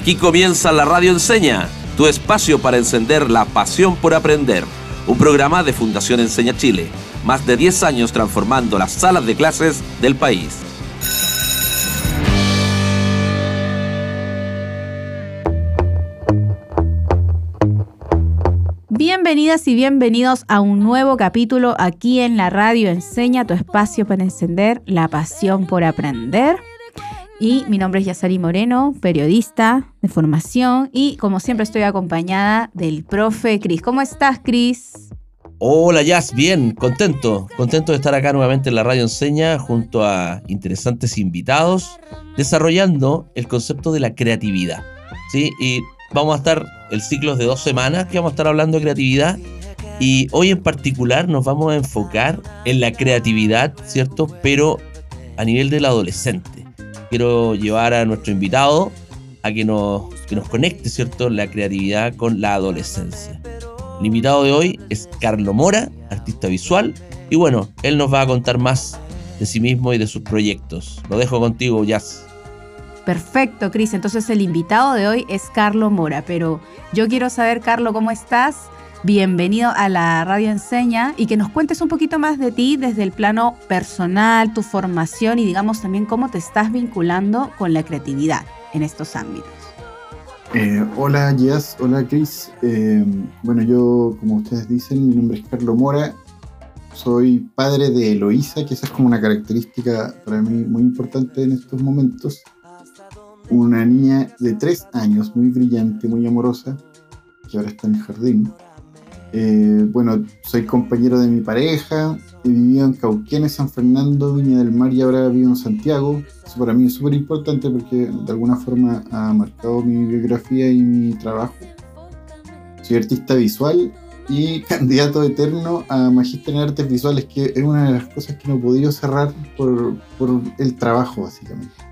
Aquí comienza la Radio Enseña, tu espacio para encender la pasión por aprender. Un programa de Fundación Enseña Chile. Más de 10 años transformando las salas de clases del país. Bienvenidas y bienvenidos a un nuevo capítulo aquí en la radio Enseña, tu espacio para encender la pasión por aprender. Y mi nombre es Yasari Moreno, periodista de formación y como siempre estoy acompañada del profe Cris. ¿Cómo estás, Cris? Hola, Yas, bien, contento, contento de estar acá nuevamente en la radio Enseña junto a interesantes invitados desarrollando el concepto de la creatividad. ¿sí? Y vamos a estar el ciclo de dos semanas que vamos a estar hablando de creatividad y hoy en particular nos vamos a enfocar en la creatividad, ¿cierto? Pero a nivel del adolescente. Quiero llevar a nuestro invitado a que nos, que nos conecte, ¿cierto? La creatividad con la adolescencia. El invitado de hoy es Carlo Mora, artista visual, y bueno, él nos va a contar más de sí mismo y de sus proyectos. Lo dejo contigo, Jazz. Perfecto, Cris. Entonces el invitado de hoy es Carlo Mora, pero yo quiero saber, Carlo, ¿cómo estás? Bienvenido a la Radio Enseña y que nos cuentes un poquito más de ti desde el plano personal, tu formación y digamos también cómo te estás vinculando con la creatividad en estos ámbitos. Eh, hola Jazz, hola Cris. Eh, bueno, yo, como ustedes dicen, mi nombre es Carlo Mora. Soy padre de Eloísa, que esa es como una característica para mí muy importante en estos momentos una niña de tres años, muy brillante, muy amorosa, que ahora está en el jardín. Eh, bueno, soy compañero de mi pareja, he vivido en Cauquenes, San Fernando, Viña del Mar y ahora vivo en Santiago. Eso para mí es súper importante porque de alguna forma ha marcado mi biografía y mi trabajo. Soy artista visual y candidato eterno a Magíster en Artes Visuales, que es una de las cosas que no he podido cerrar por, por el trabajo, básicamente.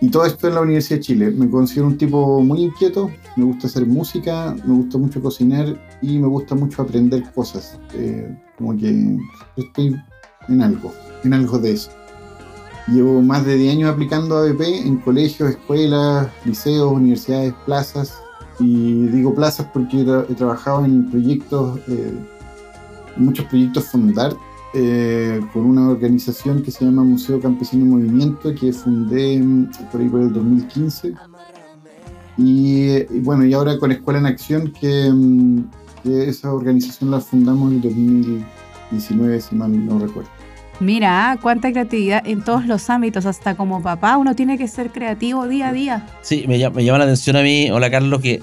Y todo esto en la Universidad de Chile. Me considero un tipo muy inquieto, me gusta hacer música, me gusta mucho cocinar y me gusta mucho aprender cosas. Eh, como que estoy en algo, en algo de eso. Llevo más de 10 años aplicando ABP en colegios, escuelas, liceos, universidades, plazas. Y digo plazas porque he, trabajado en proyectos, eh, muchos proyectos Fundart eh, con una organización que se llama Museo Campesino Movimiento, que fundé mm, por ahí por el 2015. Y, bueno, y ahora con Escuela en Acción, mm, que, esa organización la fundamos en el 2019, si mal no recuerdo. Mira, cuánta creatividad en todos los ámbitos, hasta como papá, uno tiene que ser creativo día a día. Sí, me, llama, me llama la atención a mí, hola Carlos, que,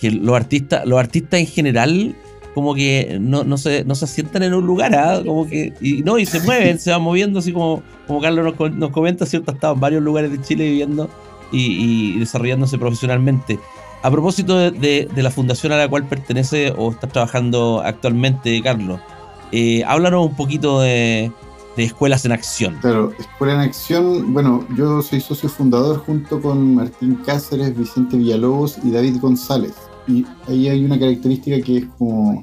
que los artistas, los artistas en general como que no, no, se, no se asientan en un lugar, ¿ah? como que, y no, y se mueven, se van moviendo, así como, como Carlos nos, nos comenta, ¿cierto? Ha estado en varios lugares de Chile viviendo y, desarrollándose profesionalmente. A propósito de, de, la fundación a la cual pertenece o está trabajando actualmente, Carlos, eh, háblanos un poquito de, de Escuelas en Acción. Claro, Escuela en Acción, bueno, yo soy socio fundador junto con Martín Cáceres, Vicente Villalobos y David González y ahí hay una característica que es como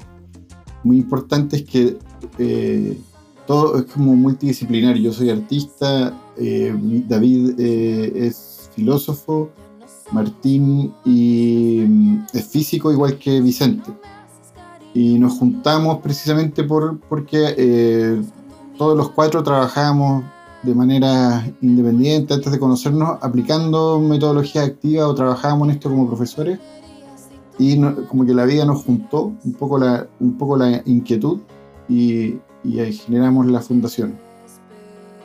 muy importante, es que eh, todo es como multidisciplinario. Yo soy artista, eh, David eh, es filósofo, Martín y, mm, es físico igual que Vicente. Y nos juntamos precisamente por, porque todos los cuatro trabajamos de manera independiente antes de conocernos, aplicando metodología activa o trabajábamos en esto como profesores y como que la vida nos juntó un poco la, un poco la inquietud y, y ahí generamos la fundación.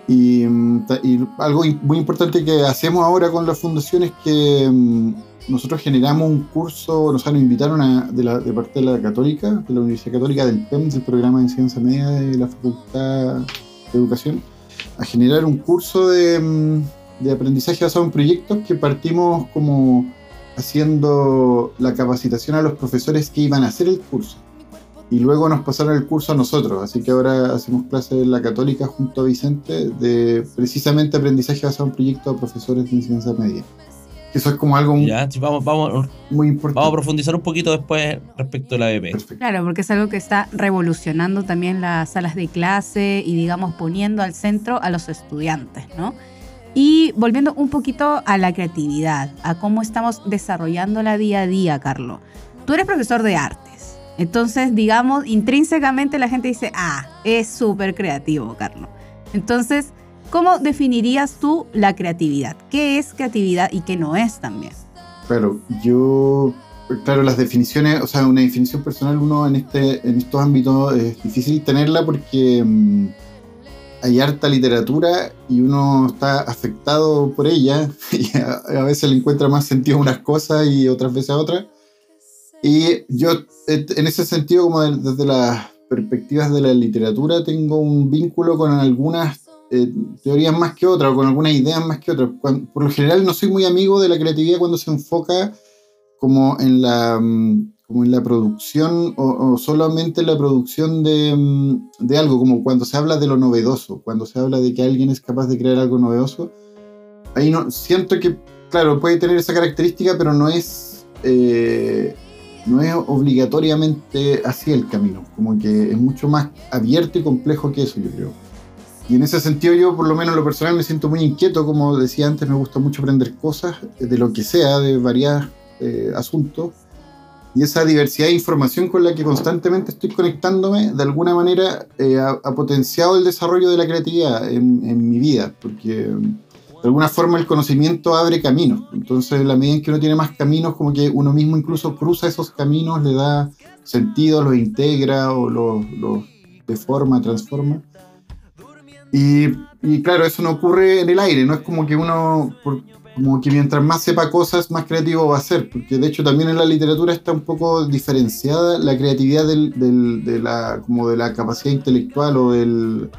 Y, mm, y, algo muy importante que hacemos ahora con la fundación es que mm, nosotros generamos un curso, nos invitaron a, de, la, de parte de la Católica, de la Universidad Católica del PEM, del programa de enseñanza media de la Facultad de Educación, a generar un curso de, mm, de aprendizaje basado en proyectos que partimos como haciendo la capacitación a los profesores que iban a hacer el curso. Y luego nos pasaron el curso a nosotros, así que ahora hacemos clases en la católica junto a Vicente de precisamente aprendizaje basado en proyectos a profesores de enseñanza media. Eso es como algo vamos, vamos, muy importante. Vamos a profundizar un poquito después respecto a la BP. Claro, porque es algo que está revolucionando también las salas de clase y digamos poniendo al centro a los estudiantes, ¿no? Y volviendo un poquito a la creatividad, a cómo estamos desarrollando la día a día, Carlos. Tú eres profesor de artes. Entonces, digamos, intrínsecamente la gente dice, ah, es súper creativo, Carlos. Entonces, ¿cómo definirías tú la creatividad? ¿Qué es creatividad y qué no es también? Claro, yo, claro, las definiciones, o sea, una definición personal, uno en, este, en estos ámbitos es difícil tenerla porque mm, hay harta literatura y uno está afectado por ella y a, veces le encuentra más sentido a unas cosas y otras veces a otras. Y yo, en ese sentido, como desde las perspectivas de la literatura, tengo un vínculo con algunas eh, teorías más que otras, o con algunas ideas más que otras. por lo general no soy muy amigo de la creatividad cuando se enfoca como en la mm, como en la producción o, solamente en la producción mm, de, algo, como cuando se habla de lo novedoso, cuando se habla de que alguien es capaz de crear algo novedoso, ahí no, siento que, claro, puede tener esa característica, pero no es, eh, no es obligatoriamente así el camino, como que es mucho más abierto y complejo que eso, yo creo. Y en ese sentido yo, por lo menos en lo personal, me siento muy inquieto, como decía antes, me gusta mucho aprender cosas, de lo que sea, de varios eh, asuntos y esa diversidad de información con la que constantemente estoy conectándome, de alguna manera eh, ha, potenciado el desarrollo de la creatividad en, mi vida, porque de alguna forma el conocimiento abre caminos. Entonces, la medida en que uno tiene más caminos, como que uno mismo incluso cruza esos caminos, le da sentido, los integra o los, deforma, transforma. Y, claro, eso no ocurre en el aire, no es como que uno, como que mientras más sepa cosas, más creativo va a ser, porque de hecho también en la literatura está un poco diferenciada la creatividad del, de, la, como de la capacidad intelectual o del,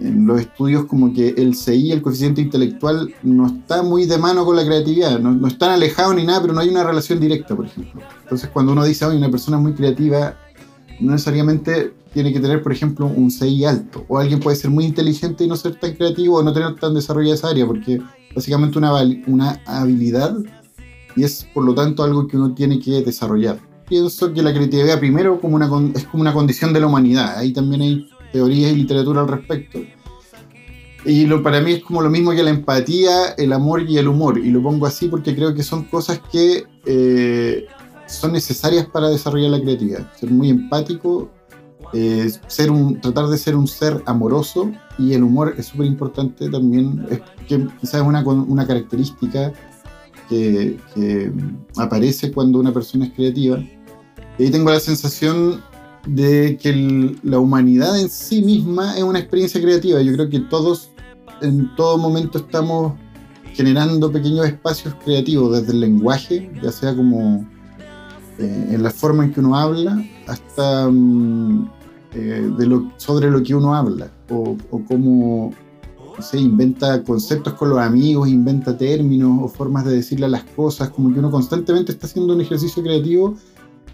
en los estudios como que el CI, el coeficiente intelectual, no está muy de mano con la creatividad, no, no están alejados ni nada, pero no hay una relación directa, por ejemplo. Entonces cuando uno dice, oye, una persona muy creativa, no necesariamente tiene que tener, por ejemplo, un CI alto, o alguien puede ser muy inteligente y no ser tan creativo o no tener tan desarrollada esa área, porque básicamente una, una habilidad y es por lo tanto algo que uno tiene que desarrollar. Pienso que la creatividad primero como una, es como una condición de la humanidad, ahí también hay teorías y literatura al respecto. Y lo, para mí es como lo mismo que la empatía, el amor y el humor. Y lo pongo así porque creo que son cosas que eh, son necesarias para desarrollar la creatividad. Ser muy empático, eh, ser un, tratar de ser un ser amoroso y el humor es súper importante también, es que quizás es una, una característica que, aparece cuando una persona es creativa. Y ahí tengo la sensación de que la humanidad en sí misma es una experiencia creativa. Yo creo que todos en todo momento estamos generando pequeños espacios creativos desde el lenguaje, ya sea como eh, en la forma en que uno habla, hasta mm, eh, de lo, sobre lo que uno habla o, cómo se inventa conceptos con los amigos, inventa términos o formas de decirle las cosas, como que uno constantemente está haciendo un ejercicio creativo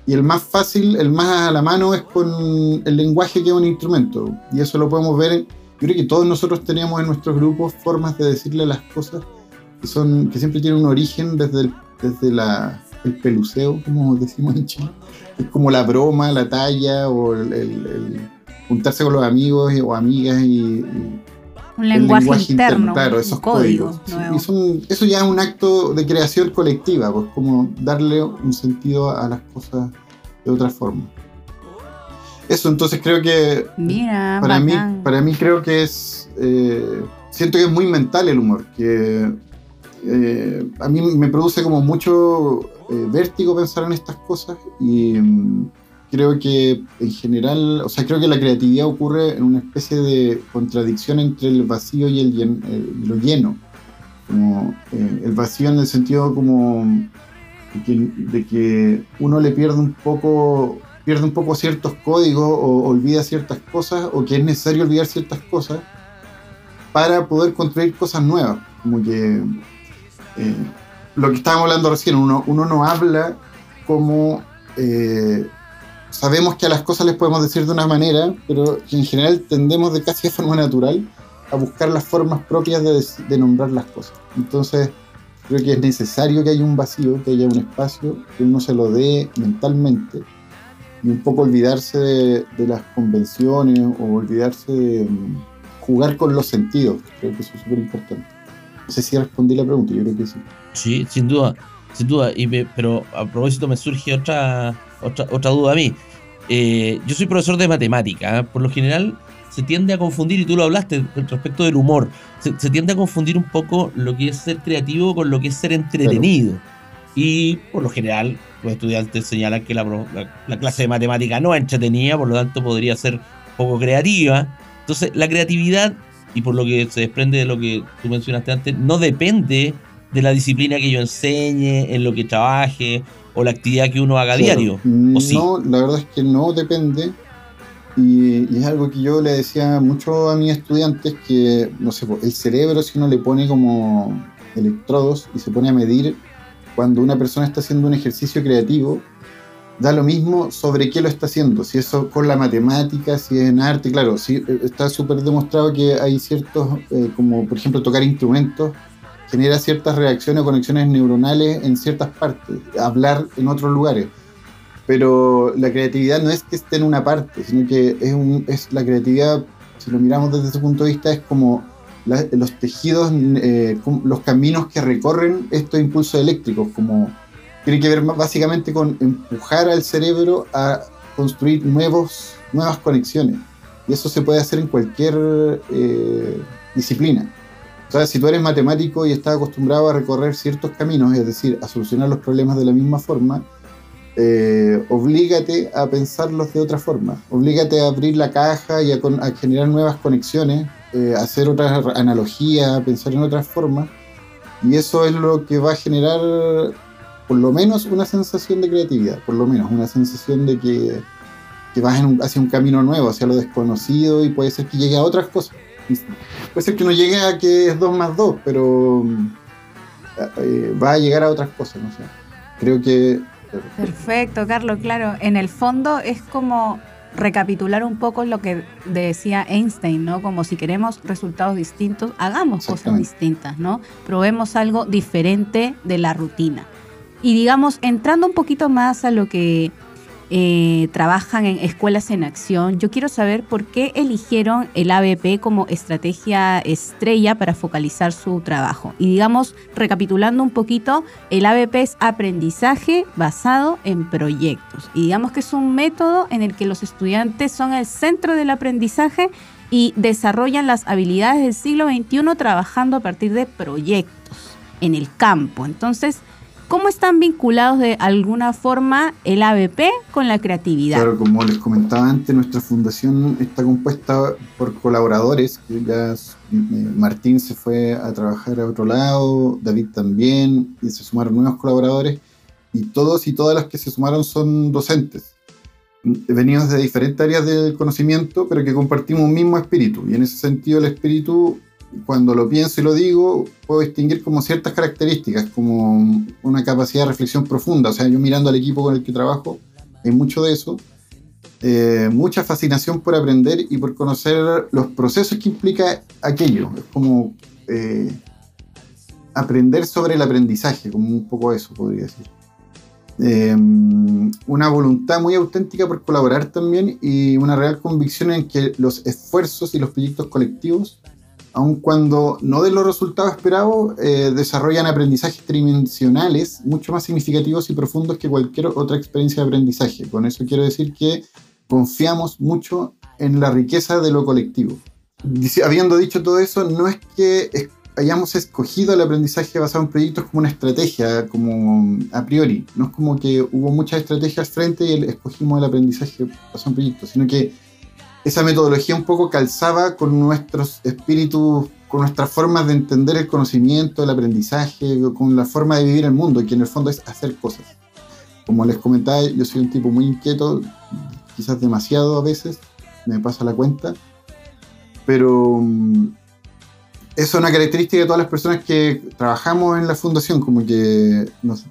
y el más fácil, el más a la mano es con el lenguaje que es un instrumento. Y eso lo podemos ver, yo creo que todos nosotros tenemos en nuestros grupos formas de decirle las cosas que, son, que siempre tienen un origen desde el, desde la, el peluceo, como decimos en Chile es como la broma, la talla o el, juntarse con los amigos o amigas y, un lenguaje, interno, claro, esos códigos. eso ya es un acto de creación colectiva, pues como darle un sentido a las cosas de otra forma. Eso, entonces creo que para mí, para mí creo que es eh, siento que es muy mental el humor, que eh, a mí me produce como mucho eh, vértigo pensar en estas cosas y mm, creo que en general, o sea, creo que la creatividad ocurre en una especie de contradicción entre el vacío y el, lo lleno. Como, eh, el vacío en el sentido como de que, uno le pierde un poco pierde un poco ciertos códigos o olvida ciertas cosas o que es necesario olvidar ciertas cosas para poder construir cosas nuevas. Como que eh, lo que estábamos hablando recién, uno, no habla como eh, sabemos que a las cosas les podemos decir de una manera, pero en general tendemos de casi de forma natural a buscar las formas propias de, nombrar las cosas. Entonces, creo que es necesario que haya un vacío, que haya un espacio, que uno se lo dé mentalmente y un poco olvidarse de, de las convenciones o olvidarse de mm, jugar con los sentidos. Creo que eso es súper importante. No sé si respondí la pregunta, yo creo que sí. Sí, sin duda, sin duda. Y pero a propósito me surge otra, otra, otra duda a mí. Eh, yo soy profesor de matemática. ¿eh? Por lo general se tiende a confundir, y tú lo hablaste respecto del humor, se, tiende a confundir un poco lo que es ser creativo con lo que es ser entretenido. Y por lo general, los estudiantes señalan que la, la, clase de matemática no es entretenida, por lo tanto podría ser poco creativa. Entonces, la creatividad, y por lo que se desprende de lo que tú mencionaste antes, no depende de la disciplina que yo enseñe, en lo que trabaje o la actividad que uno haga a diario. No, la verdad es que no depende. Y, es algo que yo le decía mucho a mis estudiantes que, no sé, el cerebro si uno le pone como electrodos y se pone a medir cuando una persona está haciendo un ejercicio creativo, da lo mismo sobre qué lo está haciendo, si eso con la matemática, si es en arte, claro, sí, eh, está súper demostrado que hay ciertos, eh, como por ejemplo tocar instrumentos, genera ciertas reacciones o conexiones neuronales en ciertas partes, hablar en otros lugares. Pero la creatividad no es que esté en una parte, sino que es, la creatividad, si lo miramos desde ese punto de vista, es como los tejidos, eh, los caminos que recorren estos impulsos eléctricos, como tiene que ver básicamente con empujar al cerebro a construir nuevos, nuevas conexiones. Y eso se puede hacer en cualquier eh, disciplina. O sea, si tú eres matemático y estás acostumbrado a recorrer ciertos caminos, es decir, a solucionar los problemas de la misma forma, eh, oblígate a pensarlos de otra forma. Oblígate a abrir la caja y a, generar nuevas conexiones, eh, hacer otras analogías, pensar en otras formas. Y eso es lo que va a generar, por lo menos, una sensación de creatividad, por lo menos una sensación de que, que vas hacia un camino nuevo, hacia lo desconocido y puede ser que llegue a otras cosas. Puede ser que no llegue a que es 2 más 2, pero eh, va a llegar a otras cosas, no sé. Creo que... Perfecto, Carlos, claro. En el fondo es como recapitular un poco lo que decía Einstein, ¿no? Como si queremos resultados distintos, hagamos cosas distintas, ¿no? Probemos algo diferente de la rutina. Y digamos, entrando un poquito más a lo que eh, trabajan en escuelas en acción. Yo quiero saber por qué eligieron el ABP como estrategia estrella para focalizar su trabajo. Y digamos, recapitulando un poquito, el ABP es aprendizaje basado en proyectos. Y digamos que es un método en el que los estudiantes son el centro del aprendizaje y desarrollan las habilidades del siglo XXI trabajando a partir de proyectos en el campo. Entonces, ¿Cómo están vinculados de alguna forma el ABP con la creatividad? Claro, como les comentaba antes, nuestra fundación está compuesta por colaboradores, que ya eh, Martín se fue a trabajar a otro lado, David también, y se sumaron nuevos colaboradores, y todos y todas las que se sumaron son docentes, venidos de diferentes áreas del conocimiento, pero que compartimos un mismo espíritu, y en ese sentido el espíritu cuando lo pienso y lo digo, puedo distinguir como ciertas características, como una capacidad de reflexión profunda. O sea, yo mirando al equipo con el que trabajo, hay mucho de eso. Eh, mucha fascinación por aprender y por conocer los procesos que implica aquello. Es como eh, aprender sobre el aprendizaje, como un poco eso, podría decir. Eh, una voluntad muy auténtica por colaborar también y una real convicción en que los esfuerzos y los proyectos colectivos aun cuando no den los resultados esperados, eh, desarrollan aprendizajes tridimensionales mucho más significativos y profundos que cualquier otra experiencia de aprendizaje. Con eso quiero decir que confiamos mucho en la riqueza de lo colectivo. habiendo dicho todo eso, no es que hayamos escogido el aprendizaje basado en proyectos como una estrategia, como a priori. No es como que hubo muchas estrategias frente y escogimos el aprendizaje basado en proyectos, sino que esa metodología un poco calzaba con nuestros espíritus, con nuestras formas de entender el conocimiento, el aprendizaje, con la forma de vivir el mundo, que en el fondo es hacer cosas. Como les comentaba, yo soy un tipo muy inquieto, quizás demasiado a veces, me pasa la cuenta, pero mm, es una característica de todas las personas que trabajamos en la fundación, como que nos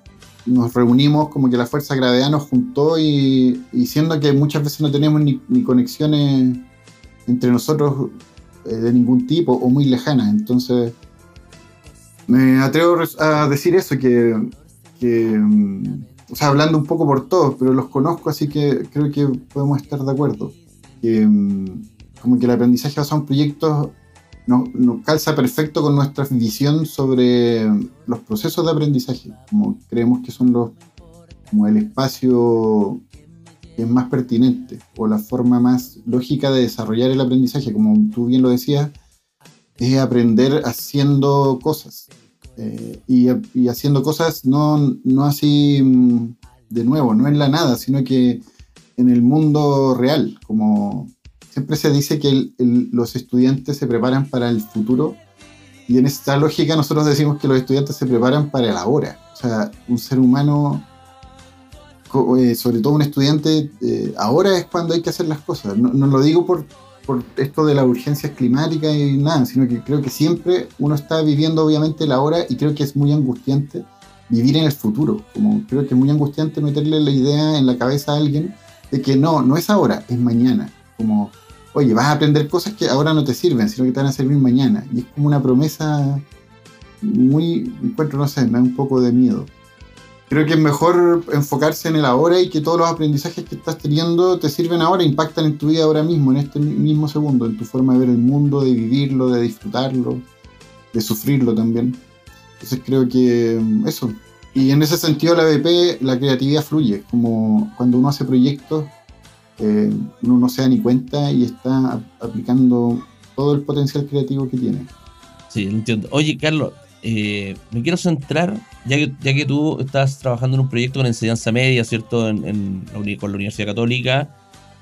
nos reunimos, como que la fuerza gravedad nos juntó y, siendo que muchas veces no tenemos ni, conexiones entre nosotros eh, de ningún tipo o muy lejanas. Entonces, me atrevo a decir eso, que, mm, o sea, hablando un poco por todos, pero los conozco, así que creo que podemos estar de acuerdo. Que, mm, como que el aprendizaje basado en proyectos nos, calza perfecto con nuestra visión sobre los procesos de aprendizaje, como creemos que son los como el espacio que es más pertinente o la forma más lógica de desarrollar el aprendizaje, como tú bien lo decías, es aprender haciendo cosas. Eh, y, y, haciendo cosas no, no así mm, de nuevo, no en la nada, sino que en el mundo real, como siempre se dice que los estudiantes se preparan para el futuro y en esta lógica nosotros decimos que los estudiantes se preparan para el ahora. O sea, un ser humano, eh, sobre todo un estudiante, eh, ahora es cuando hay que hacer las cosas. No, lo digo por, por esto de las urgencias climáticas y nada, sino que creo que siempre uno está viviendo obviamente el ahora y creo que es muy angustiante vivir en el futuro. Como creo que es muy angustiante meterle la idea en la cabeza a alguien de que no, no es ahora, es mañana. Como oye, vas a aprender cosas que ahora no te sirven, sino que te van a servir mañana. Y es como una promesa muy, encuentro, no sé, me da un poco de miedo. Creo que es mejor enfocarse en el ahora y que todos los aprendizajes que estás teniendo te sirven ahora, impactan en tu vida ahora mismo, en este mismo segundo, en tu forma de ver el mundo, de vivirlo, de disfrutarlo, de sufrirlo también. Entonces creo que mm, eso. Y en ese sentido la BP, la creatividad fluye, como cuando uno hace proyectos uno no se da ni cuenta y está aplicando todo el potencial creativo que tiene. Sí, entiendo. Oye, Carlos, eh, me quiero centrar, ya que, ya que tú estás trabajando en un proyecto con enseñanza media, ¿cierto? En, con la Universidad Católica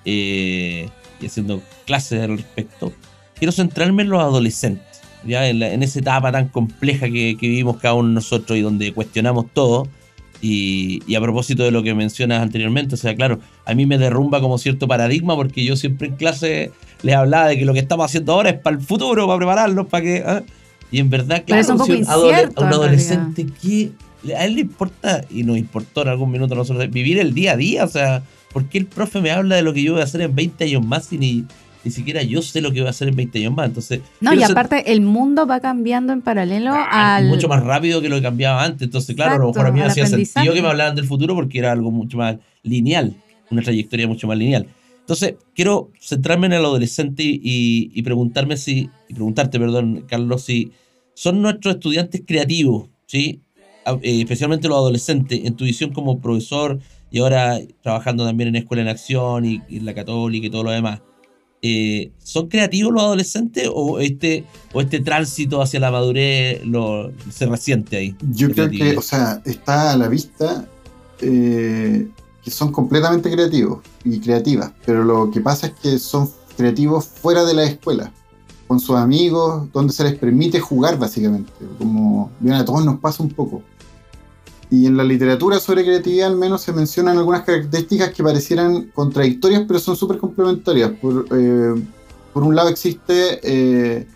eh, y haciendo clases al respecto, quiero centrarme en los adolescentes, ya en, esa etapa tan compleja que, que, vivimos cada uno de nosotros y donde cuestionamos todo y, a propósito de lo que mencionas anteriormente, o sea, claro, a mí me derrumba como cierto paradigma porque yo siempre en clase les hablaba de que lo que estamos haciendo ahora es para el futuro, para prepararlos, para que... ¿ah? Y en verdad, claro, un, un adolescente que a él le importa, y nos importó en algún minuto a nosotros, vivir el día a día, o sea, ¿por qué el profe me habla de lo que yo voy a hacer en 20 años más y ni, ni siquiera yo sé lo que voy a hacer en 20 años más. Entonces, no, y aparte el mundo va cambiando en paralelo ah, al... Mucho más rápido que lo que cambiaba antes. Entonces, claro, a lo mejor a mí me hacía sentido que me hablaran del futuro porque era algo mucho más lineal, una trayectoria mucho más lineal. Entonces, quiero centrarme en el adolescente y, preguntarme si, y preguntarte, perdón, Carlos, si son nuestros estudiantes creativos, ¿sí? Eh, especialmente los adolescentes, en tu visión como profesor y ahora trabajando también en Escuela en Acción y, y en la Católica y todo lo demás. Eh, ¿son creativos los adolescentes o este, o este tránsito hacia la madurez lo, se resiente ahí? Yo creo que, o sea, está a la vista eh, que son completamente creativos y creativas, pero lo que pasa es que son creativos fuera de la escuela, con sus amigos, donde se les permite jugar básicamente, como bien a todos nos pasa un poco. Y en la literatura sobre creatividad al menos se mencionan algunas características que parecieran contradictorias, pero son súper complementarias. Por, eh, por, un lado existe eh,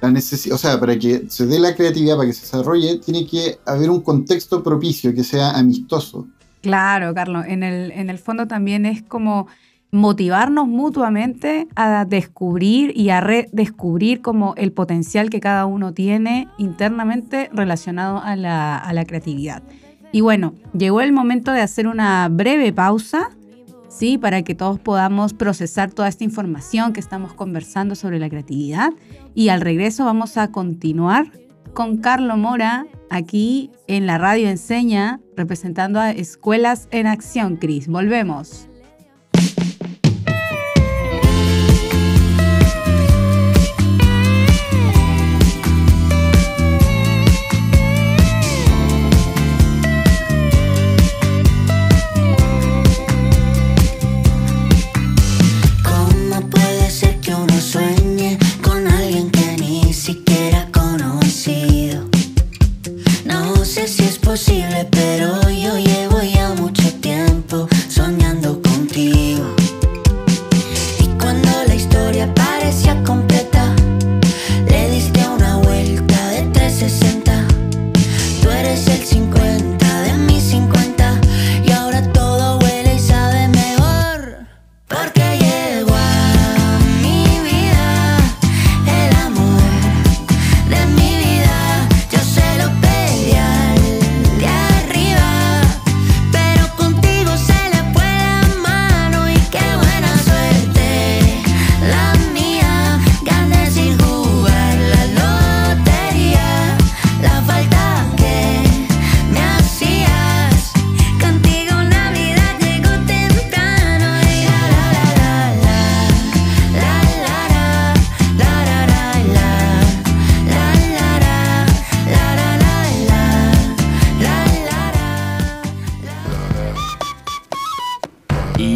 la necesidad, o sea, para que se dé la creatividad, para que se desarrolle, tiene que haber un contexto propicio, que sea amistoso. Claro, Carlos, en el, en el fondo también es como motivarnos mutuamente a descubrir y a redescubrir como el potencial que cada uno tiene internamente relacionado a la, a la creatividad. Y bueno, llegó el momento de hacer una breve pausa, ¿sí? Para que todos podamos procesar toda esta información que estamos conversando sobre la creatividad. Y al regreso vamos a continuar con Carlo Mora aquí en la radio Enseña, representando a Escuelas en Acción, Cris. Volvemos.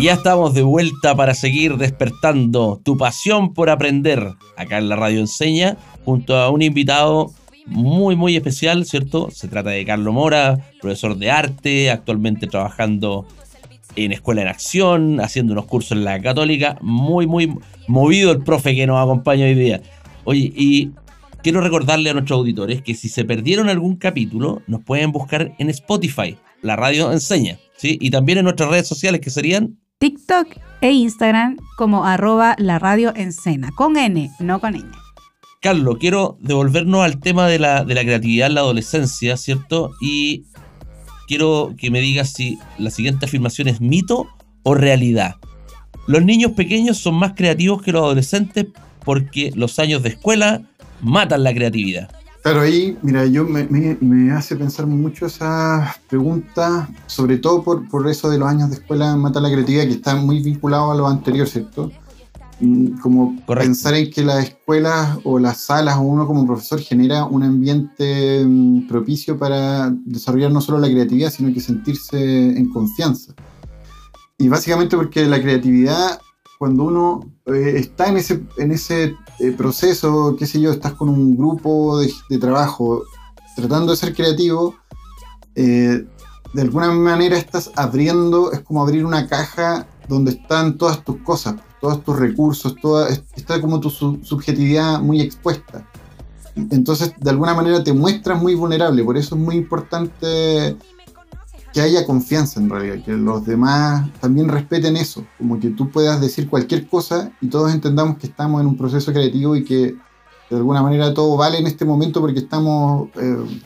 Ya estamos de vuelta para seguir despertando tu pasión por aprender acá en la Radio Enseña, junto a un invitado muy, muy especial, ¿cierto? Se trata de Carlos Mora, profesor de arte, actualmente trabajando en Escuela en Acción, haciendo unos cursos en la Católica. Muy, muy movido el profe que nos acompaña hoy día. Oye, y quiero recordarle a nuestros auditores que si se perdieron algún capítulo, nos pueden buscar en Spotify, la radio enseña, ¿sí? Y también en nuestras redes sociales que serían TikTok e Instagram como arroba la con N, no con Ñ. Carlos, quiero devolvernos al tema de la, de la creatividad en la adolescencia, ¿cierto? Y quiero que me digas si la siguiente afirmación es mito o realidad. Los niños pequeños son más creativos que los adolescentes porque los años de escuela matan la creatividad. Claro, ahí, mira, yo me, hace pensar mucho esa pregunta, sobre todo por, por, eso de los años de escuela mata la creatividad, que está muy vinculado a lo anterior, ¿cierto? Mm, como pensar en que las escuelas o las salas o uno como profesor genera un ambiente mm, propicio para desarrollar no solo la creatividad, sino que sentirse en confianza. Y básicamente porque la creatividad, cuando uno eh, está en ese, en ese eh, proceso, qué sé yo, estás con un grupo de, trabajo tratando de ser creativo, eh, de alguna manera estás abriendo, es como abrir una caja donde están todas tus cosas todos tus recursos, toda, está como tu subjetividad muy expuesta. Entonces, de alguna manera te muestras muy vulnerable, por eso es muy importante que haya confianza en realidad, que los demás también respeten eso, como que tú puedas decir cualquier cosa y todos entendamos que estamos en un proceso creativo y que de alguna manera todo vale en este momento porque estamos eh,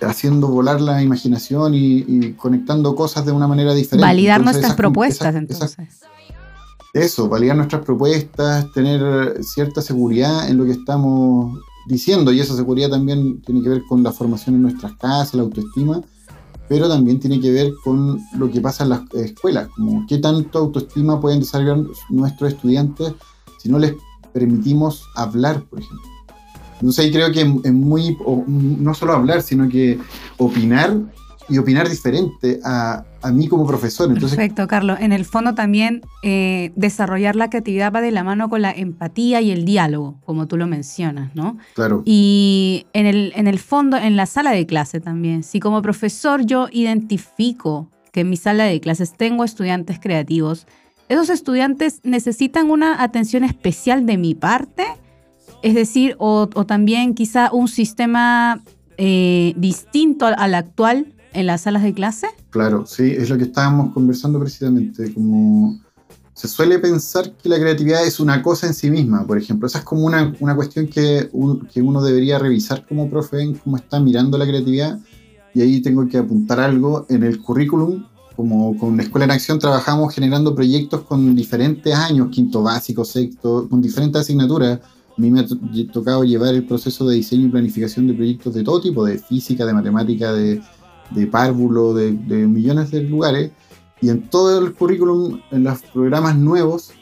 haciendo volar la imaginación y, conectando cosas de una manera diferente. Validar nuestras propuestas entonces eso, validar nuestras propuestas, tener cierta seguridad en lo que estamos diciendo y esa seguridad también tiene que ver con la formación en nuestras casas, la autoestima, pero también tiene que ver con lo que pasa en las escuelas, como qué tanto autoestima pueden desarrollar nuestros estudiantes si no les permitimos hablar, por ejemplo. Entonces ahí creo que es muy, no solo hablar, sino que opinar y opinar diferente a, a mí como profesor. Entonces, Perfecto, Carlos. En el fondo también eh, desarrollar la creatividad va de la mano con la empatía y el diálogo, como tú lo mencionas, ¿no? Claro. Y en el, en el fondo, en la sala de clase también, si como profesor yo identifico que en mi sala de clases tengo estudiantes creativos, esos estudiantes necesitan una atención especial de mi parte, es decir, o, también quizá un sistema eh, distinto al actual en las salas de clase? Claro, sí, es lo que estábamos conversando precisamente, como se suele pensar que la creatividad es una cosa en sí misma, por ejemplo, esa es como una, una cuestión que, que uno debería revisar como profe en cómo está mirando la creatividad, y ahí tengo que apuntar algo en el currículum, como con la Escuela en Acción trabajamos generando proyectos con diferentes años, quinto básico, sexto, con diferentes asignaturas. A mí me ha tocado llevar el proceso de diseño y planificación de proyectos de todo tipo, de física, de matemática, de, de párvulo, de, millones de lugares, y en todo el currículum, en los programas nuevos,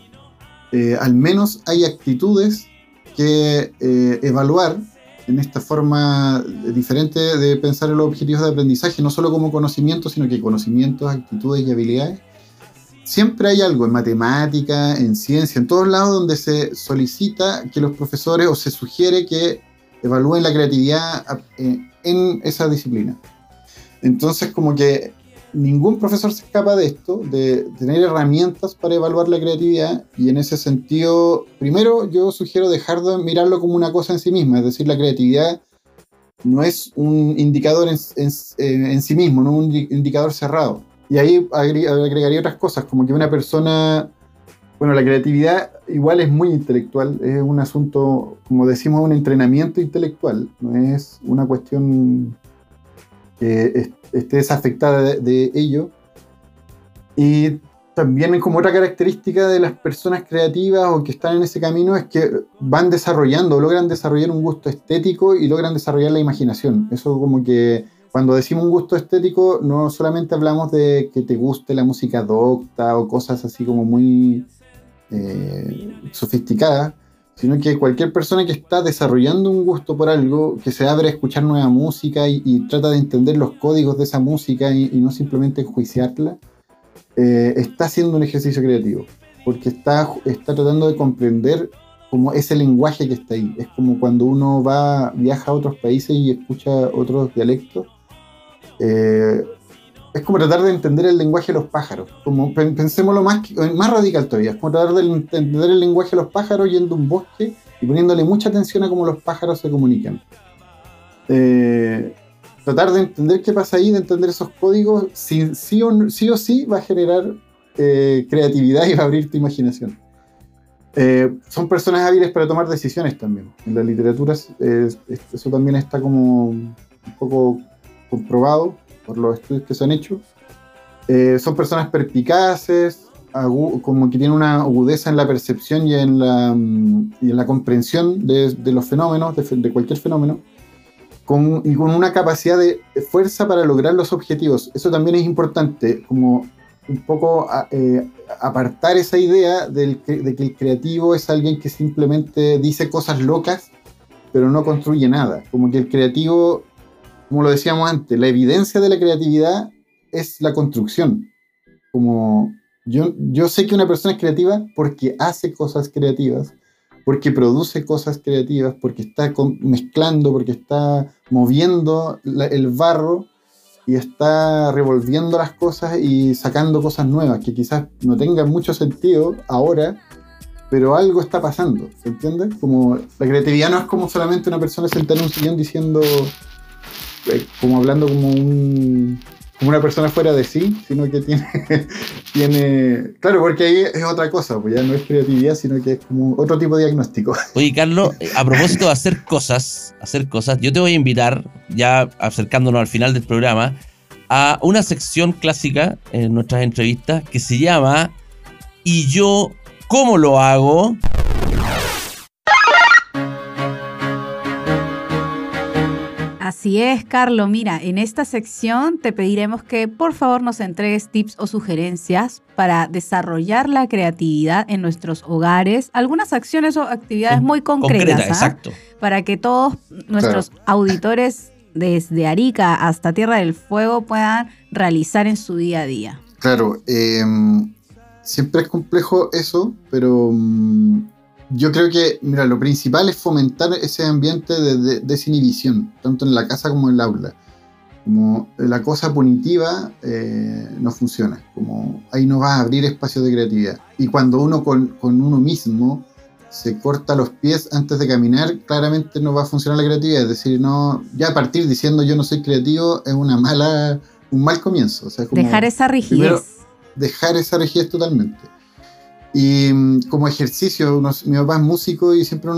eh, al menos hay actitudes que eh, evaluar en esta forma diferente de pensar en los objetivos de aprendizaje, no solo como conocimiento, sino que conocimientos, actitudes y habilidades. Siempre hay algo en matemática, en ciencia, en todos lados donde se solicita que los profesores o se sugiere que evalúen la creatividad eh, en esa disciplina. Entonces, como que ningún profesor se escapa de esto, de tener herramientas para evaluar la creatividad y en ese sentido, primero yo sugiero dejar de mirarlo como una cosa en sí misma, es decir, la creatividad no es un indicador en, sí mismo, no un indicador cerrado. Y ahí agregaría otras cosas, como que una persona, bueno, la creatividad igual es muy intelectual, es un asunto, como decimos, un entrenamiento intelectual, no es una cuestión que esté desafectada de, ello. Y también como otra característica de las personas creativas o que están en ese camino es que van desarrollando, logran desarrollar un gusto estético y logran desarrollar la imaginación. Eso como que cuando decimos un gusto estético no solamente hablamos de que te guste la música docta o cosas así como muy eh, sofisticadas, sino que cualquier persona que está desarrollando un gusto por algo, que se abre a escuchar nueva música y, trata de entender los códigos de esa música y, no simplemente enjuiciarla, eh, está haciendo un ejercicio creativo, porque está, está tratando de comprender como ese lenguaje que está ahí. Es como cuando uno va, viaja a otros países y escucha otros dialectos. Eh, es como tratar de entender el lenguaje de los pájaros. Como pensémoslo más, más radical todavía. Es como tratar de entender el lenguaje de los pájaros yendo a un bosque y poniéndole mucha atención a cómo los pájaros se comunican. Eh, tratar de entender qué pasa ahí, de entender esos códigos, sí, sí, o, sí, o sí va a generar eh, creatividad y va a abrir tu imaginación. Eh, son personas hábiles para tomar decisiones también. En la literatura eso también está como un poco comprobado por los estudios que se han hecho. son personas perspicaces, como que tienen una agudeza en la percepción y en la, mm, y en la comprensión de, de los fenómenos, de, de cualquier fenómeno y con una capacidad de fuerza para lograr los objetivos. Eso también es importante, como un poco eh, apartar esa idea de que el creativo es alguien que simplemente dice cosas locas, pero no construye nada. Como que el creativo, como lo decíamos antes, la evidencia de la creatividad es la construcción. Como yo, yo sé que una persona es creativa porque hace cosas creativas porque produce cosas creativas, porque está mezclando, porque está moviendo el barro y está revolviendo las cosas y sacando cosas nuevas que quizás no tengan mucho sentido ahora, pero algo está pasando, ¿se entiende? Como la creatividad no es como solamente una persona sentada en un sillón diciendo, eh, como hablando como un como una persona fuera de sí, sino que tiene, tiene... Claro, porque ahí es otra cosa, pues ya no es creatividad, sino que es como otro tipo de diagnóstico. Oye, Carlos, a propósito de hacer cosas, hacer cosas, yo te voy a invitar, ya acercándonos al final del programa, a una sección clásica en nuestras entrevistas que se llama ¿Y yo cómo lo hago? Así es, Carlos. Mira, en esta sección te pediremos que por favor nos entregues tips o sugerencias para desarrollar la creatividad en nuestros hogares, algunas acciones o actividades muy concretas. ¿ah? exacto. Para que todos nuestros auditores desde Arica hasta Tierra del Fuego puedan realizar en su día a día. Claro, em, siempre es complejo eso, pero mm, yo creo que, mira, lo principal es fomentar ese ambiente de, desinhibición, tanto en la casa como en el aula. Como la cosa punitiva eh, no funciona, como ahí no va a abrir espacio de creatividad. Y cuando uno con, uno mismo se corta los pies antes de caminar, claramente no va a funcionar la creatividad. Es decir, no, ya a partir diciendo yo no soy creativo es una mala, un mal comienzo. dejar esa rigidez. Dejar esa rigidez totalmente. Y mm, como ejercicio, mi papá es músico y siempre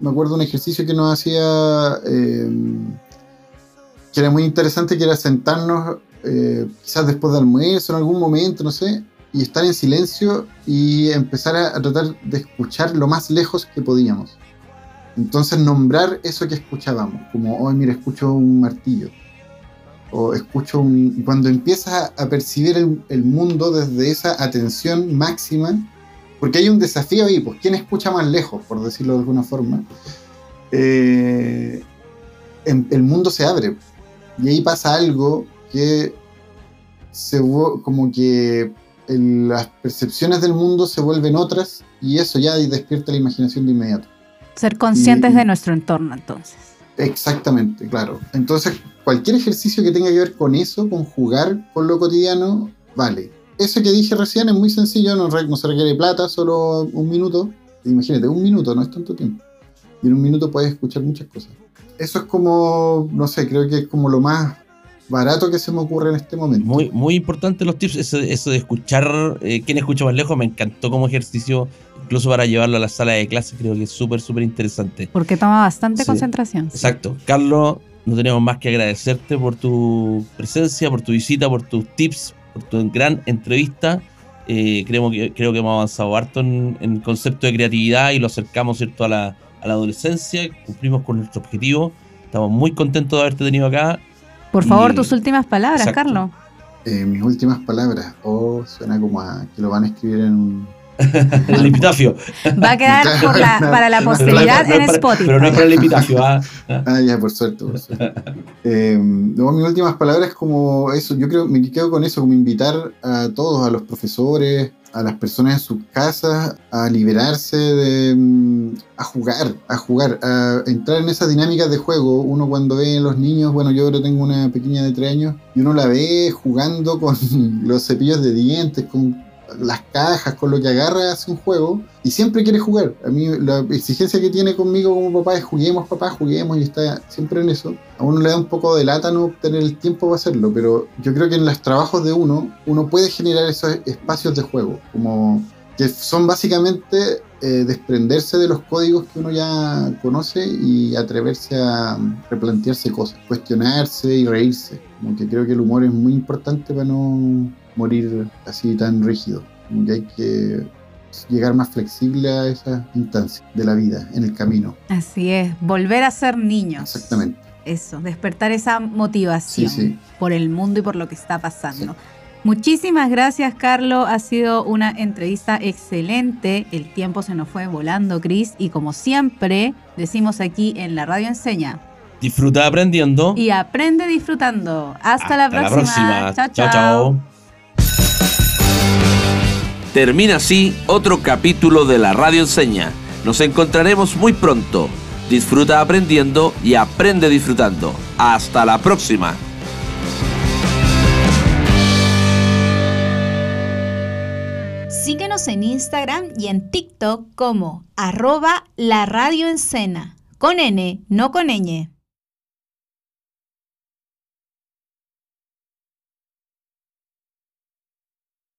me acuerdo un ejercicio que nos hacía, em, que era muy interesante, que era sentarnos eh, quizás después del almuerzo, en algún momento, no sé, y estar en silencio y empezar a, tratar de escuchar lo más lejos que podíamos. Entonces nombrar eso que escuchábamos, como, hoy mira, escucho un martillo. O escucho un... Cuando empiezas a, percibir el, el mundo desde esa atención máxima, porque hay un desafío ahí, pues, ¿quién escucha más lejos, por decirlo de alguna forma? Eh, el mundo se abre. Y ahí pasa algo que se, como que las percepciones del mundo se vuelven otras y eso ya despierta la imaginación de inmediato. Ser conscientes de nuestro entorno entonces. Exactamente, claro. Entonces, cualquier ejercicio que tenga que ver con eso, con jugar con lo cotidiano, vale eso que dije recién es muy sencillo, no, no se requiere plata, solo un minuto. Imagínate, un minuto, no es tanto tiempo. Y en un minuto puedes escuchar muchas cosas. Eso es como, no sé, creo que es como lo más barato que se me ocurre en este momento. Muy, muy importante los tips, eso, de escuchar, eh, quién escucha más lejos, me encantó como ejercicio, incluso para llevarlo a la sala de clase, creo que es súper, súper interesante. Porque toma bastante concentración. Exacto. Carlos, no tenemos más que agradecerte por tu presencia, por tu visita, por tus tips, por tu gran entrevista. Eh, creo, que, creo que hemos avanzado harto en, el concepto de creatividad y lo acercamos ¿cierto? A, la, a la adolescencia, cumplimos con nuestro objetivo. Estamos muy contentos de haberte tenido acá. Por favor, tus últimas palabras, Carlos. Eh, mis últimas palabras. Oh, suena como a que lo van a escribir en un, el epitafio. Va a quedar por la- para la posteridad No en Spotify. Pero no es para el epitafio. ah. Ah, ya, por suerte, por suerte. Eh, no, mis últimas palabras como eso, yo creo, me quedo con eso, como invitar a todos, a los profesores, a las personas en sus casas, a liberarse de, mm, a jugar, a jugar, a entrar en esas dinámicas de juego. Uno cuando ve a los niños, bueno, yo ahora tengo una pequeña de tres años, y uno la ve jugando con los cepillos de dientes, con las cajas, con lo que agarra hace un juego y siempre quiere jugar. A mí la exigencia que tiene conmigo como papá es juguemos, papá, juguemos y está siempre en eso. A uno le da un poco de lata no tener el tiempo para hacerlo, pero yo creo que en los trabajos de uno, uno puede generar esos espacios de juego, como que son básicamente eh, desprenderse de los códigos que uno ya conoce y atreverse a replantearse cosas, cuestionarse y reírse. Creo que el humor es muy importante para no morir así tan rígido. Como que hay que llegar más flexible a esa instancia de la vida, en el camino. Así es, volver a ser niños. Exactamente. Eso, despertar esa motivación Sí, sí. por el mundo y por lo que está pasando. Muchísimas gracias, Carlos. Ha sido una entrevista excelente. El tiempo se nos fue volando, Cris. Y como siempre, decimos aquí en la radio enseña. Disfruta aprendiendo. Y aprende disfrutando. Hasta, la, próxima. próxima. Chao, chao. chao. Termina así otro capítulo de la Radio Enseña. Nos encontraremos muy pronto. Disfruta aprendiendo y aprende disfrutando. Hasta la próxima. Síguenos en Instagram y en TikTok como arroba la radio con N, no con ñ.